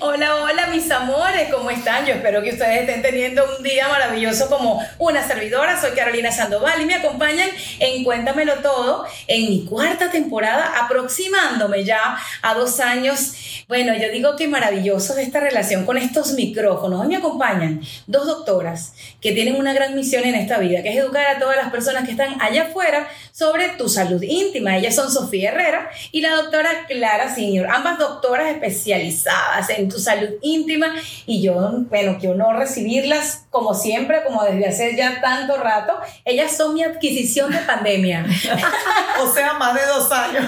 Hola, hola mis amores, ¿cómo están? Yo espero que ustedes estén teniendo un día maravilloso como una servidora. Soy Carolina Sandoval y me acompañan en Cuéntamelo Todo en mi cuarta temporada, aproximándome ya a dos años. Bueno, yo digo que maravilloso esta relación con estos micrófonos. Hoy me acompañan dos doctoras que tienen una gran misión en esta vida, que es educar a todas las personas que están allá afuera sobre tu salud íntima. Ellas son Sofía Herrera y la doctora Clara Senior, ambas doctoras especializadas en tu salud íntima y yo, bueno, qué honor recibirlas como siempre, como desde hace ya tanto rato. Ellas son mi adquisición de pandemia. o sea, más de dos años.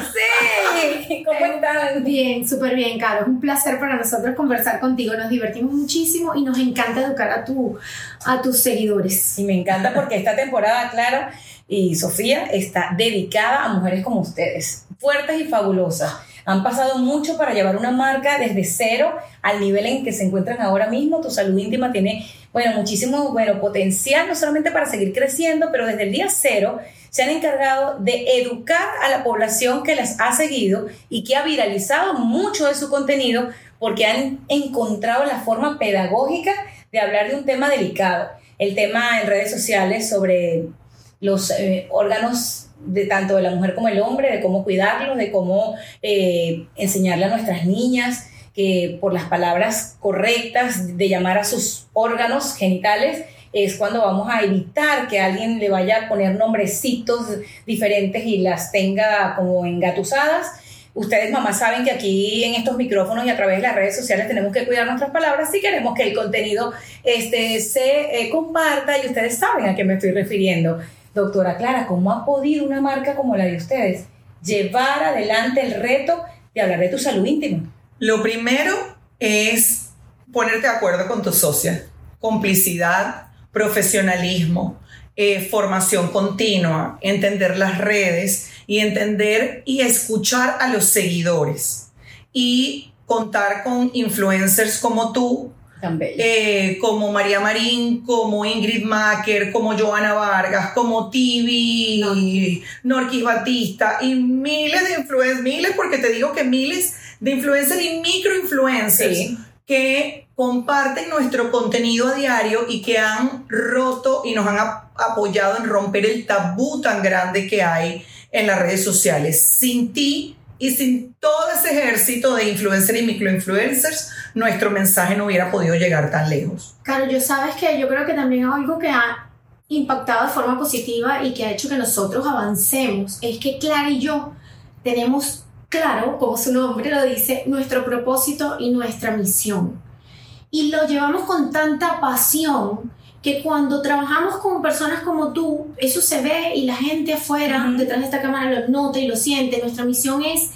Sí, ¿cómo están? Bien, súper bien, Caro. Es un placer para nosotros conversar contigo. Nos divertimos muchísimo y nos encanta educar a, tu, a tus seguidores. Y me encanta porque esta temporada, Clara y Sofía, está dedicada a mujeres como ustedes, fuertes y fabulosas han pasado mucho para llevar una marca desde cero al nivel en que se encuentran ahora mismo. Tu salud íntima tiene, bueno, muchísimo, bueno, potencial, no solamente para seguir creciendo, pero desde el día cero se han encargado de educar a la población que las ha seguido y que ha viralizado mucho de su contenido porque han encontrado la forma pedagógica de hablar de un tema delicado. El tema en redes sociales sobre los eh, órganos de tanto de la mujer como el hombre, de cómo cuidarlos, de cómo eh, enseñarle a nuestras niñas que por las palabras correctas de llamar a sus órganos genitales es cuando vamos a evitar que alguien le vaya a poner nombrecitos diferentes y las tenga como engatusadas. Ustedes, mamás, saben que aquí en estos micrófonos y a través de las redes sociales tenemos que cuidar nuestras palabras si queremos que el contenido este, se eh, comparta y ustedes saben a qué me estoy refiriendo. Doctora Clara, ¿cómo ha podido una marca como la de ustedes llevar adelante el reto de hablar de tu salud íntima? Lo primero es ponerte de acuerdo con tu socia. Complicidad, profesionalismo, eh, formación continua, entender las redes y entender y escuchar a los seguidores. Y contar con influencers como tú eh, como María Marín, como Ingrid Macker, como Joana Vargas, como Tibi, Norquis. Batista y miles de influencers, miles porque te digo que miles de influencers y microinfluencers que comparten nuestro contenido a diario y que han roto y nos han apoyado en romper el tabú tan grande que hay en las redes sociales. Sin ti y sin todo ese ejército de influencers y microinfluencers, nuestro mensaje no hubiera podido llegar tan lejos. Claro, yo sabes que yo creo que también algo que ha impactado de forma positiva y que ha hecho que nosotros avancemos es que Clara y yo tenemos claro, como su nombre lo dice, nuestro propósito y nuestra misión. Y lo llevamos con tanta pasión que cuando trabajamos con personas como tú, eso se ve y la gente afuera, detrás de esta cámara, lo nota y lo siente. Nuestra misión es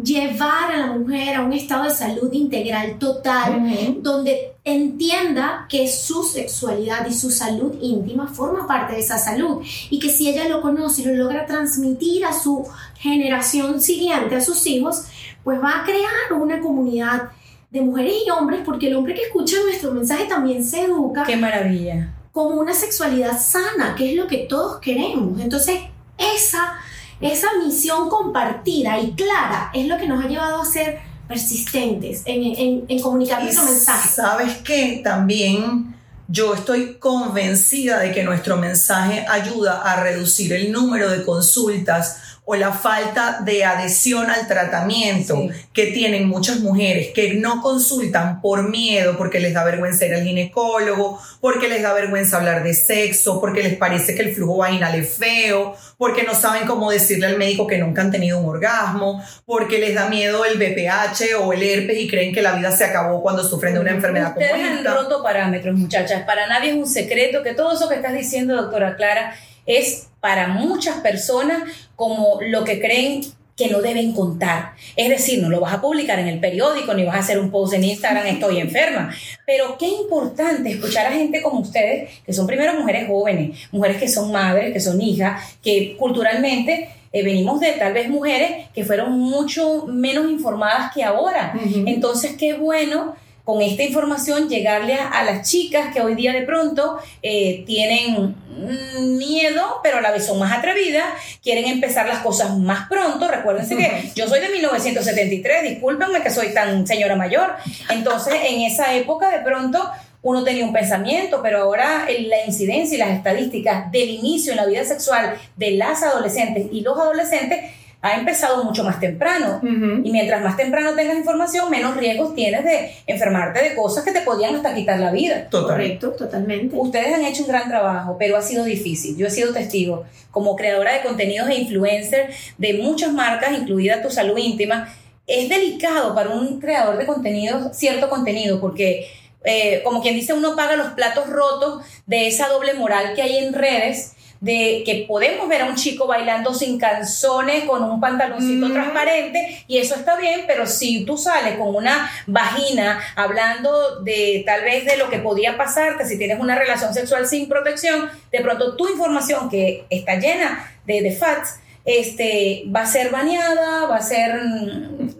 llevar a la mujer a un estado de salud integral total, donde entienda que su sexualidad y su salud íntima forma parte de esa salud y que si ella lo conoce y lo logra transmitir a su generación siguiente, a sus hijos, pues va a crear una comunidad de mujeres y hombres, porque el hombre que escucha nuestro mensaje también se educa. ¡Qué maravilla! Con una sexualidad sana, que es lo que todos queremos. Entonces, esa, esa misión compartida y clara es lo que nos ha llevado a ser persistentes en, en, comunicar nuestro mensaje. ¿Sabes qué? También yo estoy convencida de que nuestro mensaje ayuda a reducir el número de consultas o la falta de adhesión al tratamiento que tienen muchas mujeres que no consultan por miedo, porque les da vergüenza ir al ginecólogo, porque les da vergüenza hablar de sexo, porque les parece que el flujo vaginal es feo, porque no saben cómo decirle al médico que nunca han tenido un orgasmo, porque les da miedo el BPH o el herpes y creen que la vida se acabó cuando sufren de una enfermedad como esta. han roto parámetros, muchachas. Para nadie es un secreto que todo eso que estás diciendo, doctora Clara, es para muchas personas como lo que creen que no deben contar. Es decir, no lo vas a publicar en el periódico, ni vas a hacer un post en Instagram, estoy enferma. Pero qué importante escuchar a gente como ustedes, que son primero mujeres jóvenes, mujeres que son madres, que son hijas, que culturalmente eh, venimos de tal vez mujeres que fueron mucho menos informadas que ahora. Entonces, qué bueno con esta información llegarle a, a las chicas que hoy día de pronto eh, tienen mm, miedo, pero a la vez son más atrevidas, quieren empezar las cosas más pronto. Recuérdense que yo soy de 1973, discúlpenme que soy tan señora mayor. Entonces, en esa época de pronto uno tenía un pensamiento, pero ahora la incidencia y las estadísticas del inicio en la vida sexual de las adolescentes y los adolescentes ha empezado mucho más temprano. Y mientras más temprano tengas información, menos riesgos tienes de enfermarte de cosas que te podían hasta quitar la vida. Total. Correcto, totalmente. Ustedes han hecho un gran trabajo, pero ha sido difícil. Yo he sido testigo como creadora de contenidos e influencer de muchas marcas, incluida Tu Salud Íntima. Es delicado para un creador de contenido cierto contenido porque, eh, como quien dice, uno paga los platos rotos de esa doble moral que hay en redes de que podemos ver a un chico bailando sin calzones, con un pantaloncito Mm. transparente, y eso está bien, pero si tú sales con una vagina hablando de tal vez de lo que podía pasarte si tienes una relación sexual sin protección, de pronto tu información que está llena de, de facts, este, va a ser baneada, va a ser...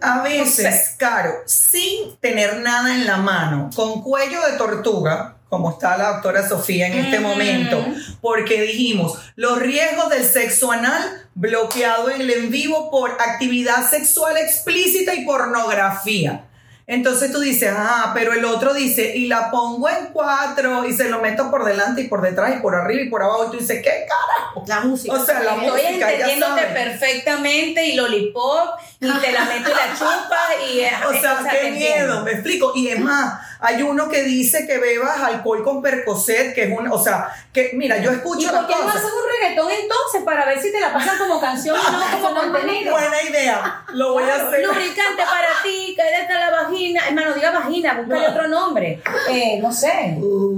A No veces, sé. Caro, sin tener nada en la mano, con cuello de tortuga, como está la doctora Sofía en este Ujú. momento, porque dijimos los riesgos del sexo anal bloqueado en el en vivo por actividad sexual explícita y pornografía. Entonces tú dices, ah, pero el otro dice, y la pongo en cuatro y se lo meto por delante y por detrás y por arriba y por abajo. Y tú dices, ¿qué carajo? La música. O sea, la Estoy música, ya entendiéndote perfectamente y lollipop y te la meto y la chupas y... eh, O sea, te qué entiendo. miedo, me explico. Y es más, hay uno que dice que bebas alcohol con Percocet, que es un, o sea, que mira, yo ¿Y escucho por las qué no haces un reggaetón entonces para ver si te la pasan como canción y no como contenido? Buena idea, lo voy a hacer. Lubricante para ti, cállate la vagina. Hermano, diga vagina, búscale otro nombre. Eh, no sé.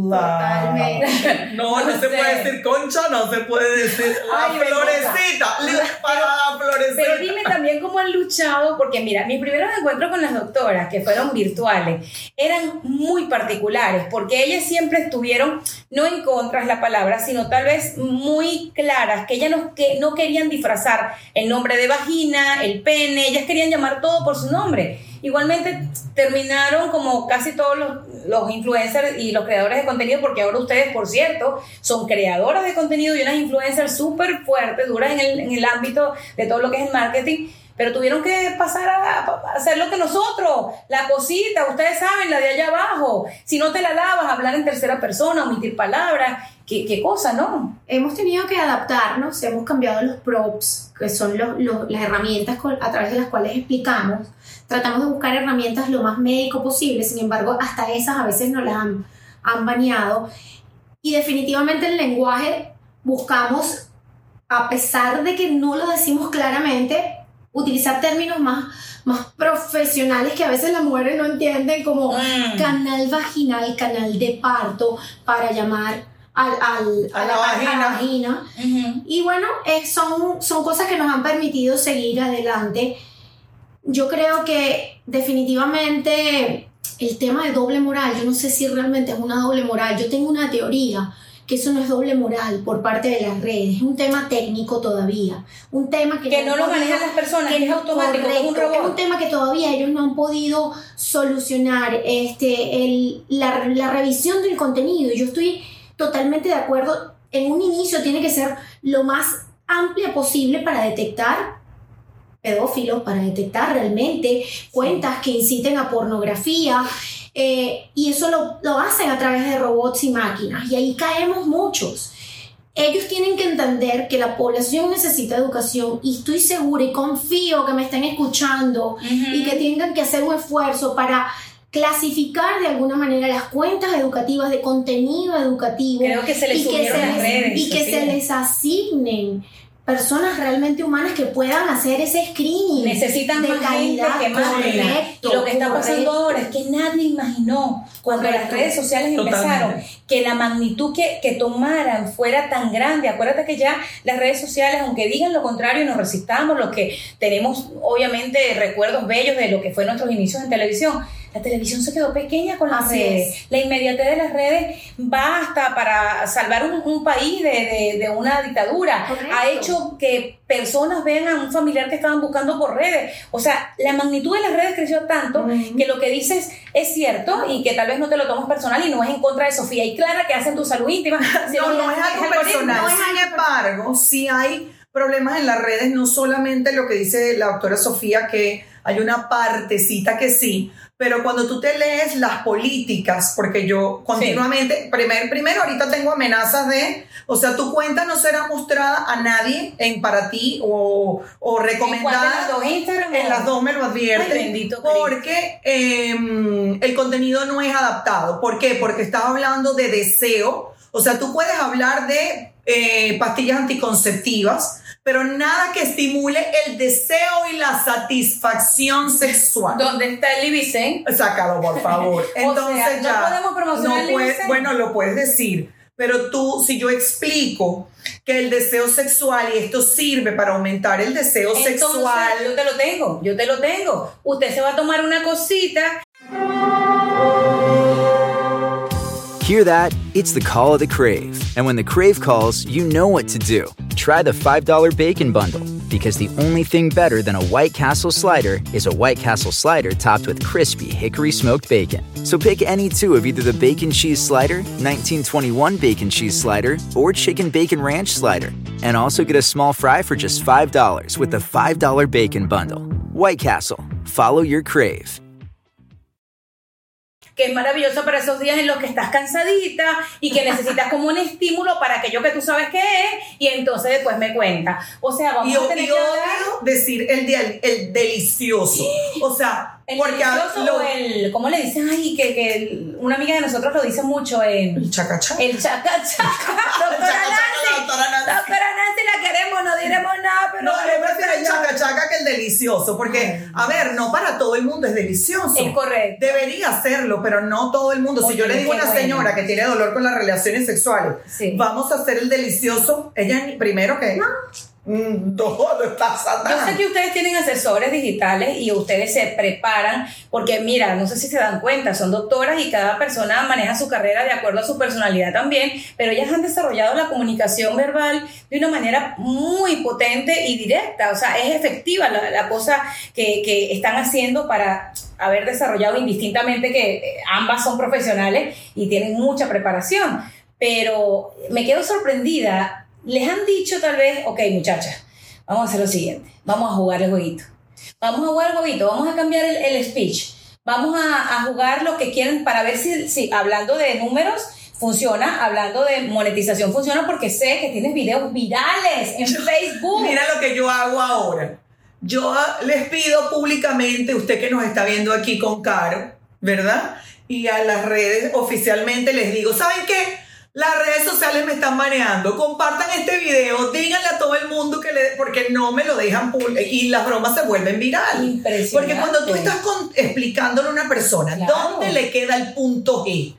La- Totalmente. No, no, No se sé. puede decir concha, no se puede decir la Ay, florecita, para la florecita. Pero dime también cómo han luchado, porque mira, mis primeros encuentros con las doctoras, que fueron virtuales, eran muy particulares, porque ellas siempre estuvieron, no en contra es la palabra, sino tal vez muy claras, que ellas no, que no querían disfrazar el nombre de vagina, el pene, ellas querían llamar todo por su nombre. Igualmente terminaron como casi todos los, los influencers y los creadores de contenido, porque ahora ustedes, por cierto, son creadoras de contenido y unas influencers súper fuertes, duras en el, en el ámbito de todo lo que es el marketing, pero tuvieron que pasar a, a hacer lo que nosotros, la cosita, ustedes saben, la de allá abajo. Si no te la lavas, hablar en tercera persona, omitir palabras, qué, qué cosa, ¿no? Hemos tenido que adaptarnos, hemos cambiado los props, que son los- los- las herramientas con- a través de las cuales explicamos. Tratamos de buscar herramientas lo más médico posible, sin embargo, hasta esas a veces nos las han, han baneado. Y definitivamente el lenguaje buscamos, a pesar de que no lo decimos claramente, utilizar términos más, más profesionales que a veces las mujeres no entienden, como Mm. canal vaginal, canal de parto, para llamar al, al- A la vagina. Y bueno, eh, son, son cosas que nos han permitido seguir adelante. Yo creo que definitivamente el tema de doble moral, yo no sé si realmente es una doble moral, yo tengo una teoría que eso no es doble moral por parte de las redes, es un tema técnico todavía, un tema que, Que no lo manejan las personas, que es automático, es un robot. un tema que todavía ellos no han podido solucionar, este, el, la, la revisión del contenido. Yo estoy totalmente de acuerdo, en un inicio tiene que ser lo más amplia posible para detectar pedófilos, para detectar realmente cuentas que inciten a pornografía. Eh, y eso lo, lo hacen a través de robots y máquinas. Y ahí caemos muchos. Ellos tienen que entender que la población necesita educación y estoy segura y confío que me estén escuchando y que tengan que hacer un esfuerzo para clasificar de alguna manera las cuentas educativas de contenido educativo Creo que se les y que se les- redes. y que se les asignen personas realmente humanas que puedan hacer ese screening Necesitan de más calidad, gente que correcto, Y lo que está pasando ahora es que nadie imaginó cuando las redes sociales Totalmente. empezaron que la magnitud que, que tomaran fuera tan grande. Acuérdate que ya las redes sociales, aunque digan lo contrario, nos resistamos, los que tenemos obviamente recuerdos bellos de lo que fue nuestros inicios en televisión. La televisión se quedó pequeña con las Así redes. es. La inmediatez de las redes basta para salvar un, un país de, de- de una dictadura. Correcto. Ha hecho que personas vean a un familiar que estaban buscando por redes. O sea, la magnitud de las redes creció tanto que lo que dices es cierto y que tal vez no te lo tomas personal y no es en contra de Sofía y Clara que hacen tu salud íntima. No, no es algo personal. no es Sin embargo, sí hay problemas en las redes, no solamente lo que dice la doctora Sofía, que hay una partecita que sí, pero cuando tú te lees las políticas, porque yo continuamente, primer, primero ahorita tengo amenazas de, o sea, tu cuenta no será mostrada a nadie en para ti o, o ¿En recomendada. las dos? En las dos me lo advierte. Ay, bendito Cristo. porque eh, el contenido no es adaptado. ¿Por qué? Porque estás hablando de deseo. O sea, tú puedes hablar de eh, pastillas anticonceptivas, pero nada que estimule el deseo y la satisfacción sexual. ¿Dónde está el Ibicen? Sácalo, por favor. Entonces sea, no ya. podemos promocionar el puedes- Ibicen. Bueno, lo puedes decir. Pero tú, si yo explico que el deseo sexual y esto sirve para aumentar el deseo Entonces, sexual, yo te lo tengo, yo te lo tengo. Usted se va a tomar una cosita. Hear that? It's the call of the Crave. And when the Crave calls, you know what to do. Try the $5 Bacon Bundle. Because the only thing better than a White Castle slider is a White Castle slider topped with crispy hickory smoked bacon. So pick any two of either the Bacon Cheese Slider, 1921 Bacon Cheese Slider, or Chicken Bacon Ranch Slider. And also get a small fry for just $5 with the $5 Bacon Bundle. White Castle. Follow your Crave. Que es maravilloso para esos días en los que estás cansadita y que necesitas como un estímulo para aquello que tú sabes que es y entonces después me cuenta. O sea, vamos Y, a tener y que hablar odio decir el, del- el delicioso. O sea, el porque lo- o el, ¿cómo le dicen? Ay, que, que el- una amiga de nosotros lo dice mucho en el chaca chaca. el chaca chaca. Doctora doctora Nancy. doctora Nancy, la queremos, no diremos nada, pero No, yo prefiero el ella- chaca chaca que el delicioso, porque, a ver, no para todo el mundo es delicioso. Es correcto. Debería hacerlo, pero no todo el mundo. Si yo le digo a una bueno. señora que tiene dolor con las relaciones sexuales, Sí. vamos a hacer el delicioso, ella primero que... No, no está Yo sé que ustedes tienen asesores digitales y ustedes se preparan porque mira, no sé si se dan cuenta, son doctoras y cada persona maneja su carrera de acuerdo a su personalidad también, pero ellas han desarrollado la comunicación verbal de una manera muy potente y directa, o sea, es efectiva la, la cosa que, que están haciendo para haber desarrollado indistintamente que eh, ambas son profesionales y tienen mucha preparación, pero me quedo sorprendida. Les han dicho tal vez, ok muchachas, vamos a hacer lo siguiente, vamos a jugar el jueguito. Vamos a jugar el jueguito, vamos a cambiar el, el speech. Vamos a, a jugar lo que quieren para ver si, si hablando de números funciona, hablando de monetización funciona, porque sé que tienes videos virales en Facebook. Mira lo que yo hago ahora. Yo les pido públicamente, usted que nos está viendo aquí con Caro, ¿verdad? Y a las redes oficialmente les digo, ¿saben qué? Las redes sociales me están mareando. Compartan este video, díganle a todo el mundo que le, porque no me lo dejan y las bromas se vuelven virales. Impresionante. Porque cuando tú estás con- explicándole a una persona Claro. dónde le queda el punto G,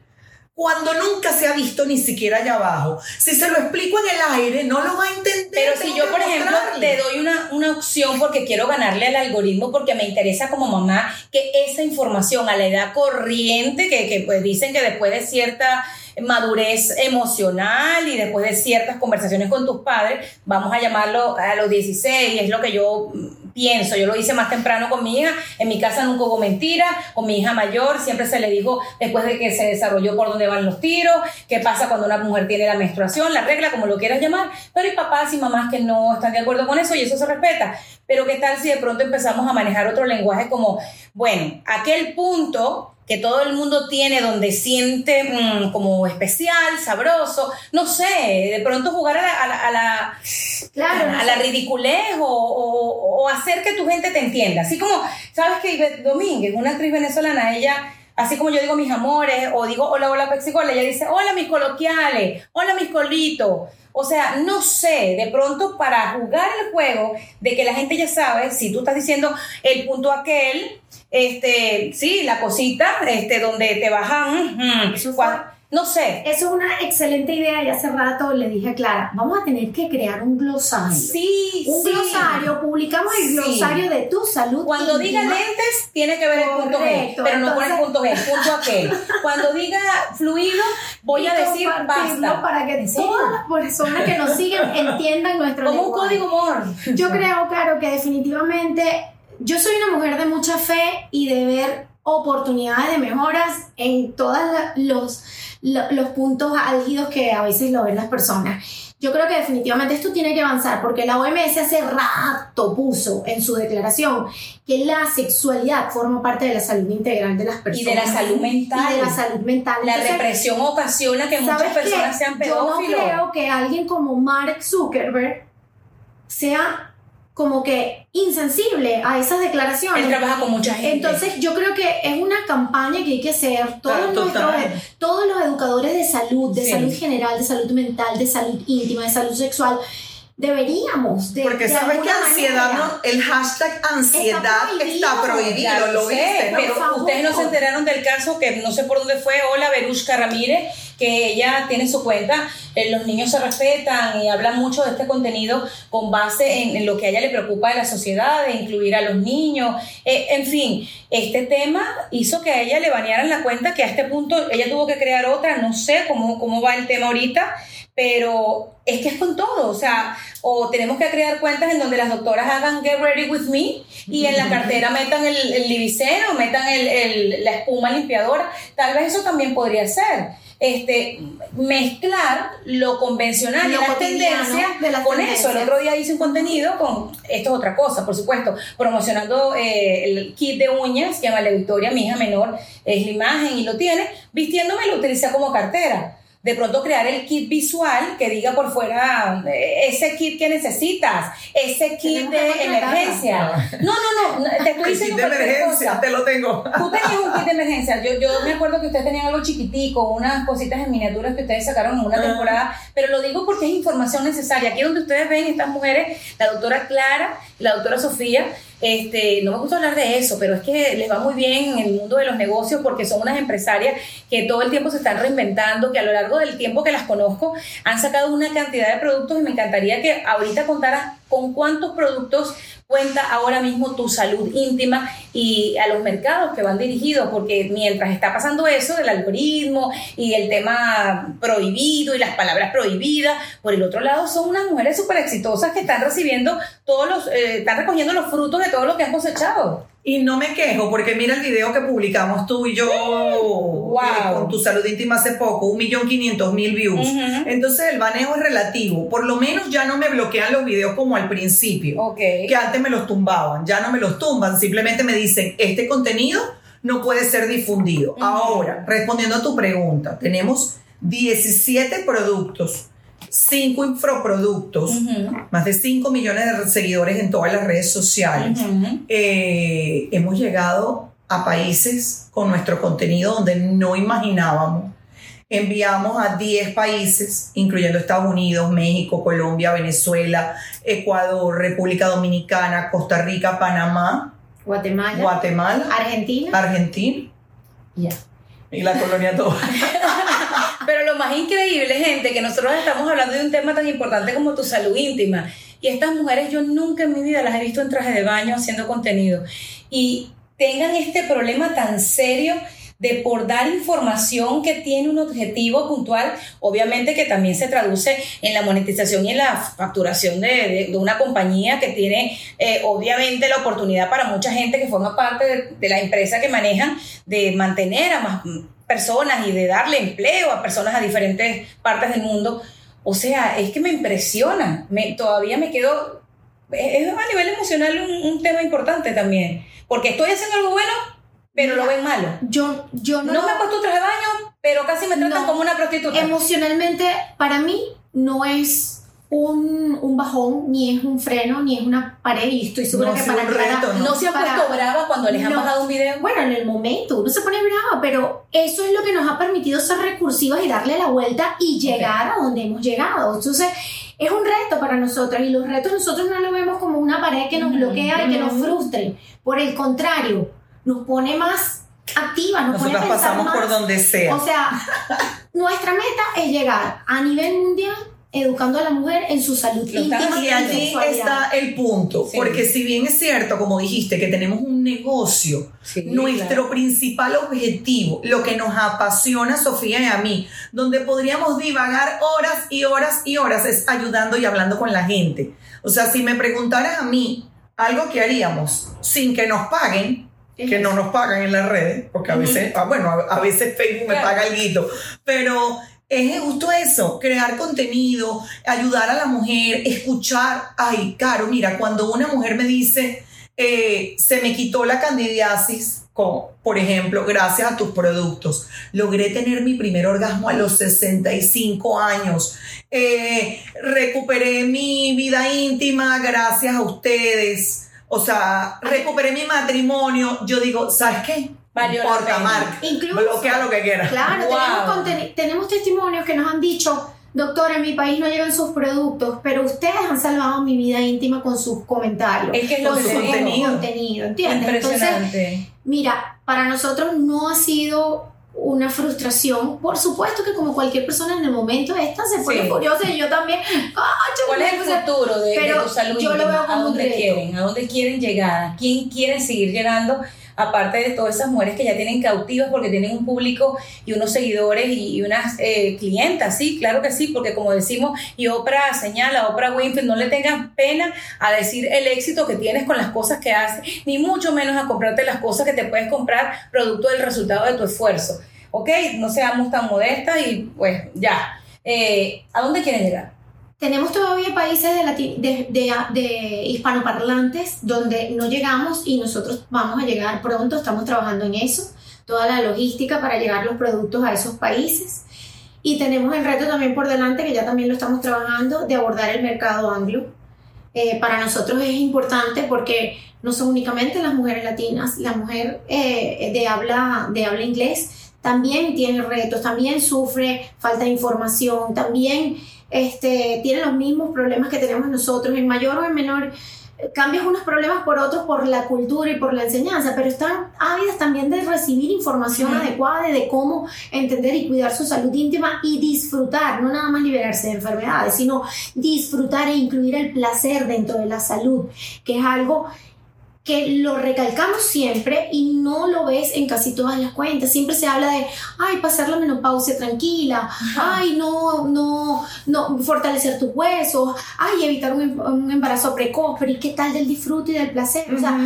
cuando nunca se ha visto ni siquiera allá abajo, si se lo explico en el aire, no lo va a entender. Pero si yo, por ejemplo, te doy una, una opción porque quiero ganarle al algoritmo, porque me interesa como mamá que esa información a la edad corriente, que, que pues dicen que después de cierta madurez emocional y después de ciertas conversaciones con tus padres, vamos a llamarlo a los 16, es lo que yo pienso, yo lo hice más temprano con mi hija, en mi casa nunca hubo mentira, con mi hija mayor siempre se le dijo después de que se desarrolló por dónde van los tiros, qué pasa cuando una mujer tiene la menstruación, la regla, como lo quieras llamar, pero hay papás y mamás que no están de acuerdo con eso y eso se respeta. Pero qué tal si de pronto empezamos a manejar otro lenguaje como, bueno, aquel punto que todo el mundo tiene donde siente mm, como especial, sabroso, no sé, de pronto jugar a la, a la, a la, Claro, a la ridiculez o, o- o hacer que tu gente te entienda. Así como, ¿sabes que Domínguez, una actriz venezolana, ella, así como yo digo mis amores, o digo hola, hola, pexicola, ella dice hola, mis coloquiales, hola, mis colitos. O sea, no sé, de pronto para jugar el juego de que la gente ya sabe, si tú estás diciendo el punto aquel, este, sí, la cosita, este, donde te bajan, no sé. Eso es una excelente idea y hace rato le dije a Clara, vamos a tener que crear un glosario. Sí, Un sí. glosario, publicamos el Sí. glosario de tu salud. Cuando diga íntima. lentes, tiene que ver el punto G, Correcto, pero no pone el entonces- punto G, punto aquel. Cuando diga fluido, voy y a decir compartirlo basta. para que ¿En serio? todas las personas que nos siguen entiendan nuestro Como un lenguaje. código Moore. Yo creo, claro, que definitivamente yo soy una mujer de mucha fe y de ver oportunidades de mejoras en todos los, lo- los puntos álgidos que a veces lo ven las personas. Yo creo que definitivamente esto tiene que avanzar porque la OMS hace rato puso en su declaración que la sexualidad forma parte de la salud integral de las Y personas. de la salud mental. Y de la salud mental. La Entonces, represión ocasiona que muchas personas sean Yo no pedófilos. creo que alguien como Mark Zuckerberg sea como que insensible a esas declaraciones. Él trabaja con mucha gente. Entonces yo creo que es una campaña que hay que hacer todos, nuestros, todos los educadores de salud, de Sí. salud general, de salud mental, de salud íntima, de salud sexual, deberíamos de Porque de sabes que ansiedad, no- el hashtag ansiedad Está está prohibido. Ya lo lo sé, viste, ¿no? pero ustedes no se enteraron del caso que no sé por dónde fue, hola Verushka Ramírez, que ella tiene su cuenta, eh, los niños se respetan y habla mucho de este contenido con base en, en lo que a ella le preocupa de la sociedad, de incluir a los niños, Eh, en fin, este tema hizo que a ella le banearan la cuenta, que a este punto ella tuvo que crear otra, no sé cómo, cómo va el tema ahorita, pero es que es con todo, o sea, o tenemos que crear cuentas en donde las doctoras hagan Get Ready With Me y en la cartera metan el, el libiceno, metan el, el- la espuma limpiadora, tal vez eso también podría ser. Este, mezclar lo convencional y las tendencias de las con tendencias. eso. El otro día hice un contenido con, esto es otra cosa, por supuesto, promocionando eh, el kit de uñas que María Victoria, mi hija menor, es la imagen y lo tiene, vistiéndome lo utilicé como cartera. De pronto crear el kit visual que diga por fuera eh, ese kit que necesitas, ese kit de emergencia. No, no, no, te estoy El kit diciendo de cualquier emergencia, cosa. te lo tengo. Tú tenías un kit de emergencia. Yo, yo me acuerdo que ustedes tenían algo chiquitico, unas cositas en miniaturas que ustedes sacaron en una Ah. temporada, pero lo digo porque es información necesaria. Aquí donde ustedes ven estas mujeres, la doctora Clara, la doctora Sofía, este, no me gusta hablar de eso, pero es que les va muy bien en el mundo de los negocios porque son unas empresarias que todo el tiempo se están reinventando, que a lo largo del tiempo que las conozco han sacado una cantidad de productos y me encantaría que ahorita contaras con cuántos productos cuenta ahora mismo tu salud íntima y a los mercados que van dirigidos, porque mientras está pasando eso del algoritmo y el tema prohibido y las palabras prohibidas, por el otro lado son unas mujeres súper exitosas que están recibiendo todos los, eh, están recogiendo los frutos de todo lo que han cosechado. Y no me quejo, porque mira el video que publicamos tú y yo Wow. eh, con tu salud íntima hace poco, un millón quinientos mil views. Entonces el baneo es relativo. Por lo menos ya no me bloquean los videos como al principio. Ok. Que antes me los tumbaban. Ya no me los tumban. Simplemente me dicen, este contenido no puede ser difundido. Ahora, respondiendo a tu pregunta, tenemos 17 productos, 5 infoproductos, Ujú. más de 5 millones de seguidores en todas las redes sociales eh, hemos llegado a países con nuestro contenido donde no imaginábamos. Enviamos a 10 países, incluyendo Estados Unidos, México, Colombia, Venezuela, Ecuador, República Dominicana, Costa Rica, Panamá, Guatemala, Guatemala, Argentina. Argentina Ya. y la colonia toda. Pero lo más increíble, gente, que nosotros estamos hablando de un tema tan importante como tu salud íntima. Y estas mujeres yo nunca en mi vida las he visto en traje de baño haciendo contenido. Y tengan este problema tan serio de por dar información que tiene un objetivo puntual, obviamente que también se traduce en la monetización y en la facturación de, una compañía que tiene eh, obviamente la oportunidad para mucha gente que forma parte de, de la empresa que manejan de mantener a más personas y de darle empleo a personas a diferentes partes del mundo. O sea, es que me impresiona, me, todavía me quedo, es es a nivel emocional un, un tema importante también, porque estoy haciendo algo bueno, pero lo ven malo. Yo, yo no, No, me he puesto traje de baño, pero casi me tratan No. como una prostituta. emocionalmente para mí no es un, un bajón, ni es un freno, ni es una pared y estoy segura No que para reto, no se han para- puesto brava cuando les han No. bajado un video. Bueno, en el momento uno se pone brava, pero eso es lo que nos ha permitido ser recursivas y darle la vuelta y llegar a donde hemos llegado. Entonces, es un reto para nosotros y los retos nosotros no lo vemos como una pared que nos Ujú, bloquea y que nos ujú. frustre. Por el contrario, nos pone más activas, nos pone a Nosotras pensar pasamos por más. donde sea. O sea, nuestra meta es llegar a nivel mundial educando a la mujer en su salud Lo íntima Y y allí está el punto, Sí. porque si bien es cierto, como dijiste, que tenemos un negocio, Sí, nuestro claro. principal objetivo, lo que nos apasiona a Sofía y a mí, donde podríamos divagar horas y horas y horas, es ayudando y hablando con la gente. O sea, si me preguntaras a mí algo que haríamos sin que nos paguen, que no nos pagan en las redes, porque a veces, ah, bueno, a, a veces Facebook me Claro. paga algo, pero es justo eso, crear contenido, ayudar a la mujer, escuchar, ay, Caro, mira, cuando una mujer me dice, eh, se me quitó la candidiasis, como, por ejemplo, gracias a tus productos, logré tener mi primer orgasmo a los 65 años, eh, recuperé mi vida íntima gracias a ustedes, o sea, recuperé mi matrimonio, yo digo, ¿sabes qué? Valió pena. Mark, Incluso- bloquea lo que quieras. Claro, Wow. tenemos, tenemos testimonios que nos han dicho, doctor, en mi país no llegan sus productos, pero ustedes han salvado mi vida íntima con sus comentarios, Es que es lo con que su contenido. contenido, ¿entiendes? Entonces, Impresionante. mira, para nosotros no ha sido una frustración, por supuesto que como cualquier persona en el momento esta se pone Sí. furiosa y yo también, ¡ah, ¿Cuál es el futuro de, de pero tu salud? yo lo veo ¿A como un dónde reto. quieren? ¿A dónde quieren llegar? ¿A quién quieren seguir llegando? Aparte de todas esas mujeres que ya tienen cautivas porque tienen un público y unos seguidores y, unas eh, clientas, sí, claro que sí, porque como decimos, y Oprah señala, Oprah Winfrey, no le tengas pena a decir el éxito que tienes con las cosas que haces, ni mucho menos a comprarte las cosas que te puedes comprar producto del resultado de tu esfuerzo. ¿Ok? No seamos tan modestas y pues ya. Eh, ¿A dónde quieren llegar? Tenemos todavía países de, de, de- de hispanoparlantes donde no llegamos y nosotros vamos a llegar pronto, estamos trabajando en eso, toda la logística para llevar los productos a esos países. Y tenemos el reto también por delante, que ya también lo estamos trabajando, de abordar el mercado anglo. Eh, para nosotros es importante porque no son únicamente las mujeres latinas, la mujer eh, de, habla, de habla inglés también tiene retos, también sufre falta de información, también este, tiene los mismos problemas que tenemos nosotros, en mayor o en menor. Cambias unos problemas por otros por la cultura y por la enseñanza, pero están ávidas también de recibir información adecuada de cómo entender y cuidar su salud íntima y disfrutar, no nada más liberarse de enfermedades, sino disfrutar e incluir el placer dentro de la salud, que es algo que lo recalcamos siempre y no lo ves en casi todas las cuentas. Siempre se habla de, ay, pasar la menopausia tranquila, ay, no, no, no, fortalecer tus huesos, ay, evitar un, em- un embarazo precoz, pero ¿y qué tal del disfrute y del placer? O sea,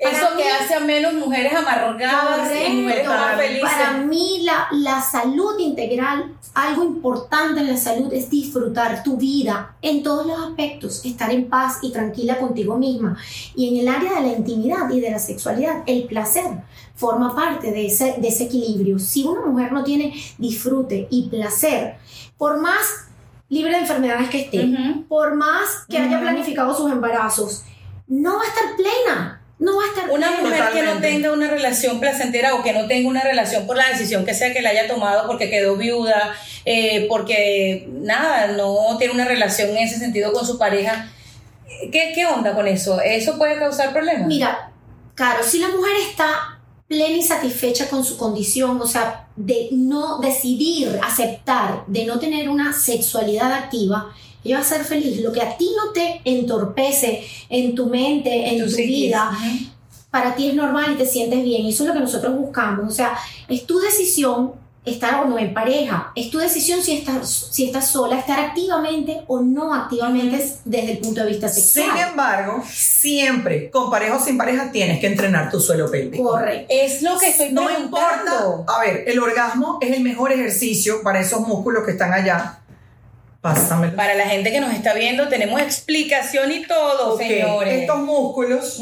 Eso que hace a menos mujeres amargadas y mujeres Correcto. más felices. Para mí la, la salud integral, algo importante en la salud es disfrutar tu vida en todos los aspectos, estar en paz y tranquila contigo misma. Y en el área de la intimidad y de la sexualidad, el placer forma parte de ese, de ese equilibrio. Si una mujer no tiene disfrute y placer, por más libre de enfermedades que esté, por más que haya Ujú. planificado sus embarazos, no va a estar plena. No va a estar Una plena. mujer que no Totalmente. Tenga una relación placentera o que no tenga una relación por la decisión que sea que la haya tomado porque quedó viuda, eh, porque nada, no tiene una relación en ese sentido con su pareja. ¿Qué, qué onda con eso? ¿Eso puede causar problemas? Mira, claro, si la mujer está plena y satisfecha con su condición, o sea, de no decidir, aceptar, de no tener una sexualidad activa, ella va a ser feliz. Lo que a ti no te entorpece en tu mente, en tu, vida. Para ti es normal y te sientes bien. Y eso es lo que nosotros buscamos. O sea, es tu decisión estar o no en pareja. Es tu decisión si estás, si estás sola, estar activamente o no activamente desde el punto de vista sexual. Sin embargo, siempre, con pareja o sin pareja, tienes que entrenar tu suelo pélvico. Correcto. Es lo que estoy No importa. A ver, el orgasmo es el mejor ejercicio para esos músculos que están allá. Pásamelo. Para la gente que nos está viendo, tenemos explicación y todo, señores. Estos músculos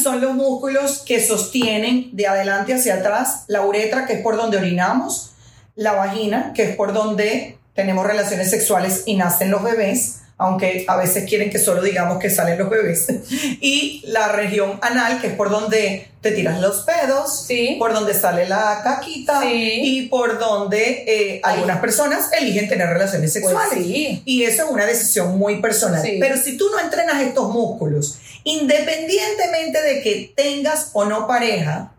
son los músculos que sostienen de adelante hacia atrás la uretra, que es por donde orinamos, la vagina, que es por donde tenemos relaciones sexuales y nacen los bebés, aunque a veces quieren que solo digamos que salen los bebés, y la región anal, que es por donde te tiras los pedos, Sí. por donde sale la caquita Sí. y por donde eh, algunas personas eligen tener relaciones Pues sexuales. sí. Y eso es una decisión muy personal. Pero si tú no entrenas estos músculos, independientemente de que tengas o no pareja,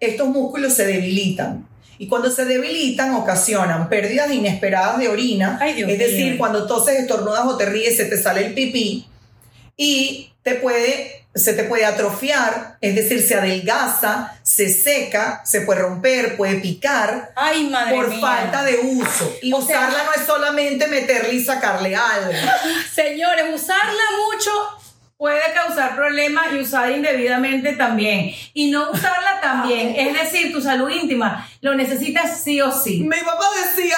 estos músculos se debilitan. Y cuando se debilitan, ocasionan pérdidas inesperadas de orina. Ay, Dios es decir, mío. cuando toses, estornudas o te ríes, se te sale el pipí. Y te puede, se te puede atrofiar, es decir, se adelgaza, se seca, se puede romper, puede picar Ay, madre por mía. falta de uso. Y O sea- usarla no es solamente meterle y sacarle algo. Señores, usarla mucho puede causar problemas y usar indebidamente también. Y no usarla también, es decir, tu salud íntima lo necesitas sí o sí. Mi papá decía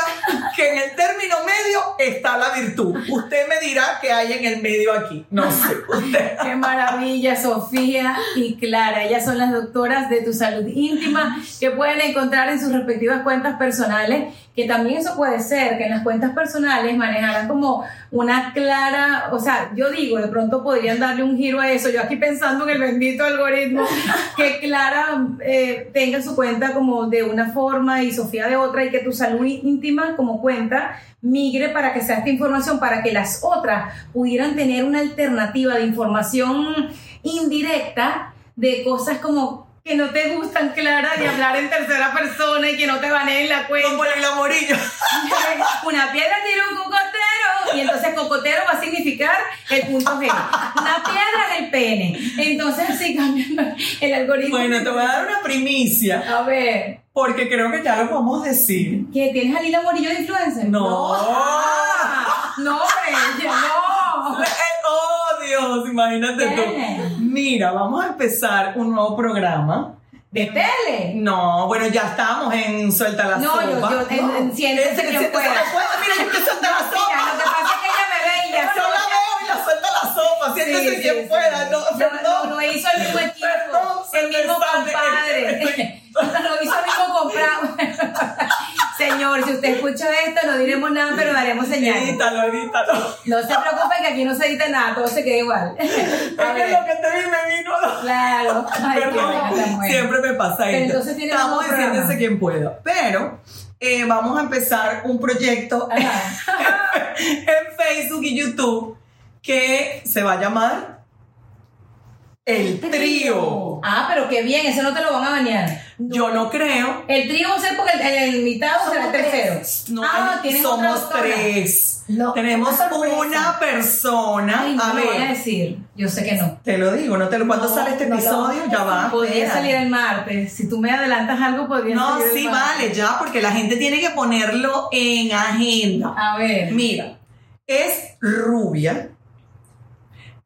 que en el término medio está la virtud. Usted me dirá qué hay en el medio aquí. No sé. Usted. Qué maravilla, Sofía y Clara. Ellas son las doctoras de tu salud íntima que pueden encontrar en sus respectivas cuentas personales, que también eso puede ser, que en las cuentas personales manejaran como una clara, o sea, yo digo, de pronto podrían darle un giro a eso. Yo aquí pensando en el bendito algoritmo, que Clara eh, tenga su cuenta como de una forma y Sofía de otra y que tu salud íntima como cuenta migre para que sea esta información, para que las otras pudieran tener una alternativa de información indirecta de cosas como que no te gustan, Clara, de hablar en tercera persona y que no te baneen la cuenta. Como el amorillo. Una piedra tira un cocotero y entonces cocotero va a significar el punto G. Una piedra es el pene. Entonces así cambian el algoritmo. Bueno, te voy a dar una primicia. A ver, Porque creo que ya lo podemos decir. ¿que tienes a Lila Morillo de influencer? No. No, hombre, ya no. Eh, Oh, Dios, imagínate tú. Mira, vamos a empezar un nuevo programa. ¿De tele? No, bueno, ya estamos en Suelta la No, yo- Sopa. yo- en- en Siéntese Ese- quien ese- pueda. ese- Mira, yo que Suelta la Sopa. lo que pasa es que ella me ve y ya Yo la veo y la suelta la sopa. Siéntese Sí, sí, quien sí. pueda. No, No, perdón. no, lo hizo el mismo equipo, Perdón, el mismo compadre. Lo hizo el mismo comprado. Señor, si usted escucha esto, no diremos nada, pero daremos señales. Edítalo, edítalo. No se preocupen que aquí no se edita nada, todo se queda igual. Es que lo que te vi me vino Claro. Ay, Perdón, buena siempre me pasa Pero esto. entonces tiene Estamos diciéndose quien pueda. Pero eh, vamos a empezar un proyecto en Facebook y YouTube que se va a llamar El Trío. Ah, pero qué bien, eso no te lo van a bañar. Yo no creo. El trío va a ser porque el, el invitado será el tercero. No, ah, somos tres. No, Tenemos una persona. Ay, no a me voy a ver, decir. Yo sé que no. te lo digo, no te lo. ¿Cuándo No, sale este no episodio? ya va. Podría salir el martes. Si tú me adelantas algo, podría No, salir el sí, martes. vale, ya, porque la gente tiene que ponerlo en agenda. A ver. Mira, es rubia.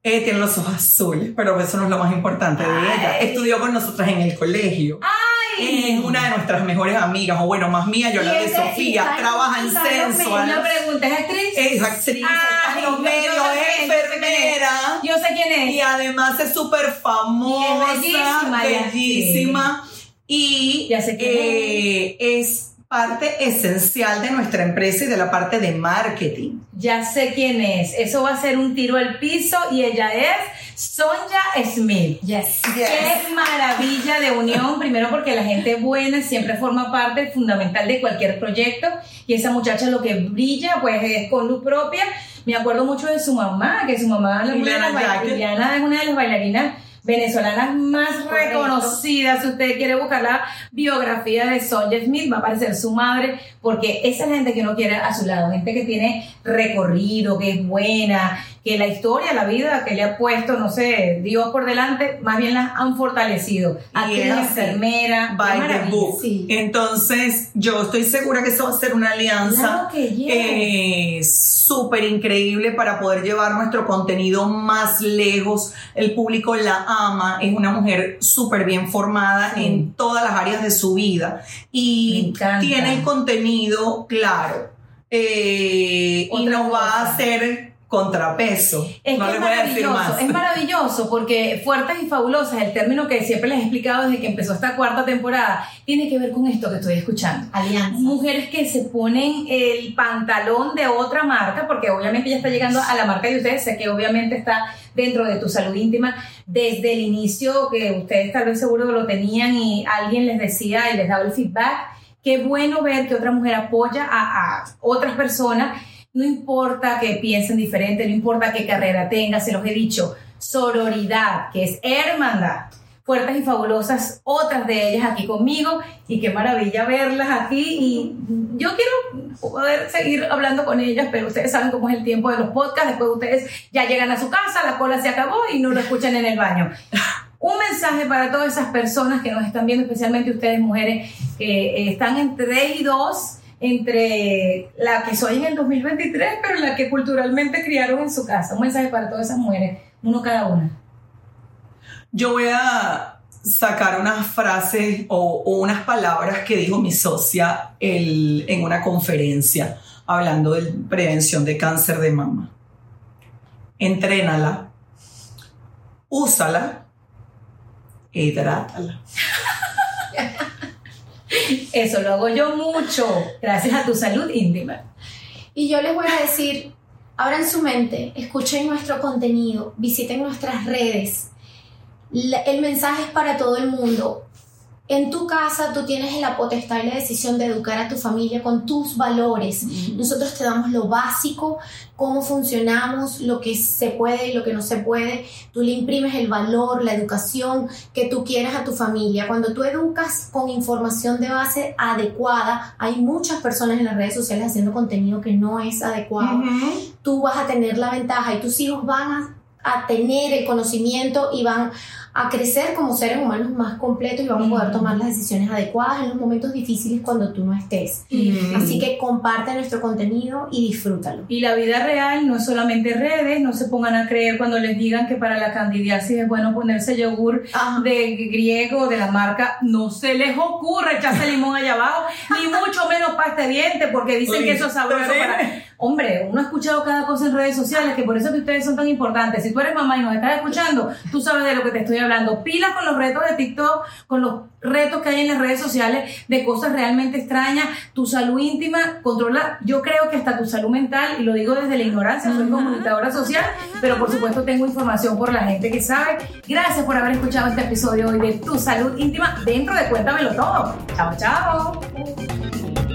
Eh, tiene los ojos azules, pero eso no es lo más importante de ella. Ay. Estudió con nosotras en el colegio. Ay. Es una de nuestras mejores amigas, o bueno, más mía, yo la de Sofía. Trabaja en Sensual. Una pregunta, ¿es actriz? Es actriz, Ay, está en los medios, es enfermera. Yo sé quién es. Y además es súper famosa, Y es bellísima, bellísima. Y Ya sé eh, es parte esencial de nuestra empresa y de la parte de marketing. Ya sé quién es. Eso va a ser un tiro al piso y ella es Sonja Smith. Yes. Qué maravilla de unión, primero porque la gente buena siempre forma parte fundamental de cualquier proyecto y esa muchacha lo que brilla pues es con luz propia. Me acuerdo mucho de su mamá, que su mamá de Liliana. Liliana es una de las bailarinas venezolanas más Correcto. reconocidas. Si usted quiere buscar la biografía de Sonja Smith, va a aparecer su madre, porque esa es la gente que uno quiere a su lado, gente que tiene recorrido, que es buena, que la historia, la vida que le ha puesto, no sé, Dios por delante, más bien las han fortalecido. Es así. enfermera, By the book. sí. Entonces, yo estoy segura que eso va a ser una alianza Claro eh, súper increíble para poder llevar nuestro contenido más lejos. El público la ama, es una mujer súper bien formada Sí. en todas las áreas de su vida y tiene el contenido claro. Eh, y nos va a hacer contrapeso. Es no que le es voy a decir maravilloso, más. es maravilloso porque fuertes y fabulosas, el término que siempre les he explicado desde que empezó esta cuarta temporada, tiene que ver con esto que estoy escuchando. Alianza. Mujeres que se ponen el pantalón de otra marca, porque obviamente ya está llegando a la marca de ustedes, sé que obviamente está dentro de tu salud íntima desde el inicio, que ustedes tal vez seguro lo tenían y alguien les decía y les daba el feedback. Qué bueno ver que otra mujer apoya a, a otras personas, no importa que piensen diferente, no importa qué carrera tenga, se los he dicho, sororidad, que es hermandad. fuertes y fabulosas, otras de ellas aquí conmigo, y qué maravilla verlas aquí. Y yo quiero poder seguir hablando con ellas, pero ustedes saben cómo es el tiempo de los podcasts, después ustedes ya llegan a su casa, la cola se acabó y no lo escuchan en el baño. Un mensaje para todas esas personas que nos están viendo, especialmente ustedes mujeres que están entre 3 y 2 entre la que soy en el 2023, pero la que culturalmente criaron en su casa. Un mensaje para todas esas mujeres, uno cada una. Yo voy a sacar unas frases o, o unas palabras que dijo mi socia el, en una conferencia hablando de prevención de cáncer de mama. Entrénala, úsala, e hidrátala. Eso lo hago yo mucho, gracias a tu salud íntima. Y yo les voy a decir, abran su mente, escuchen nuestro contenido, visiten nuestras redes. El mensaje es para todo el mundo. En tu casa tú tienes la potestad y la decisión de educar a tu familia con tus valores. Nosotros te damos lo básico, cómo funcionamos, lo que se puede y lo que no se puede. Tú le imprimes el valor, la educación que tú quieras a tu familia. Cuando tú educas con información de base adecuada, hay muchas personas en las redes sociales haciendo contenido que no es adecuado. Tú vas a tener la ventaja y tus hijos van a, a tener el conocimiento y van a crecer como seres humanos más completos y van a poder tomar las decisiones adecuadas en los momentos difíciles cuando tú no estés. Así que comparte nuestro contenido y disfrútalo. Y la vida real no es solamente redes, no se pongan a creer cuando les digan que para la candidiasis es bueno ponerse yogur Ah. de griego de la marca, no se les ocurre echarse limón allá abajo, ni mucho menos pasta de diente, porque dicen Uy, que eso es sabroso ¿pero para... Hombre, uno ha escuchado cada cosa en redes sociales, que por eso que ustedes son tan importantes. Si tú eres mamá y nos estás escuchando, tú sabes de lo que te estoy hablando. Pilas con los retos de TikTok, con los retos que hay en las redes sociales de cosas realmente extrañas. Tu salud íntima, controla, yo creo que hasta tu salud mental, y lo digo desde la ignorancia, soy comunicadora social, pero por supuesto tengo información por la gente que sabe. Gracias por haber escuchado este episodio hoy de Tu Salud Íntima dentro de Cuéntamelo Todo. Chao, chao.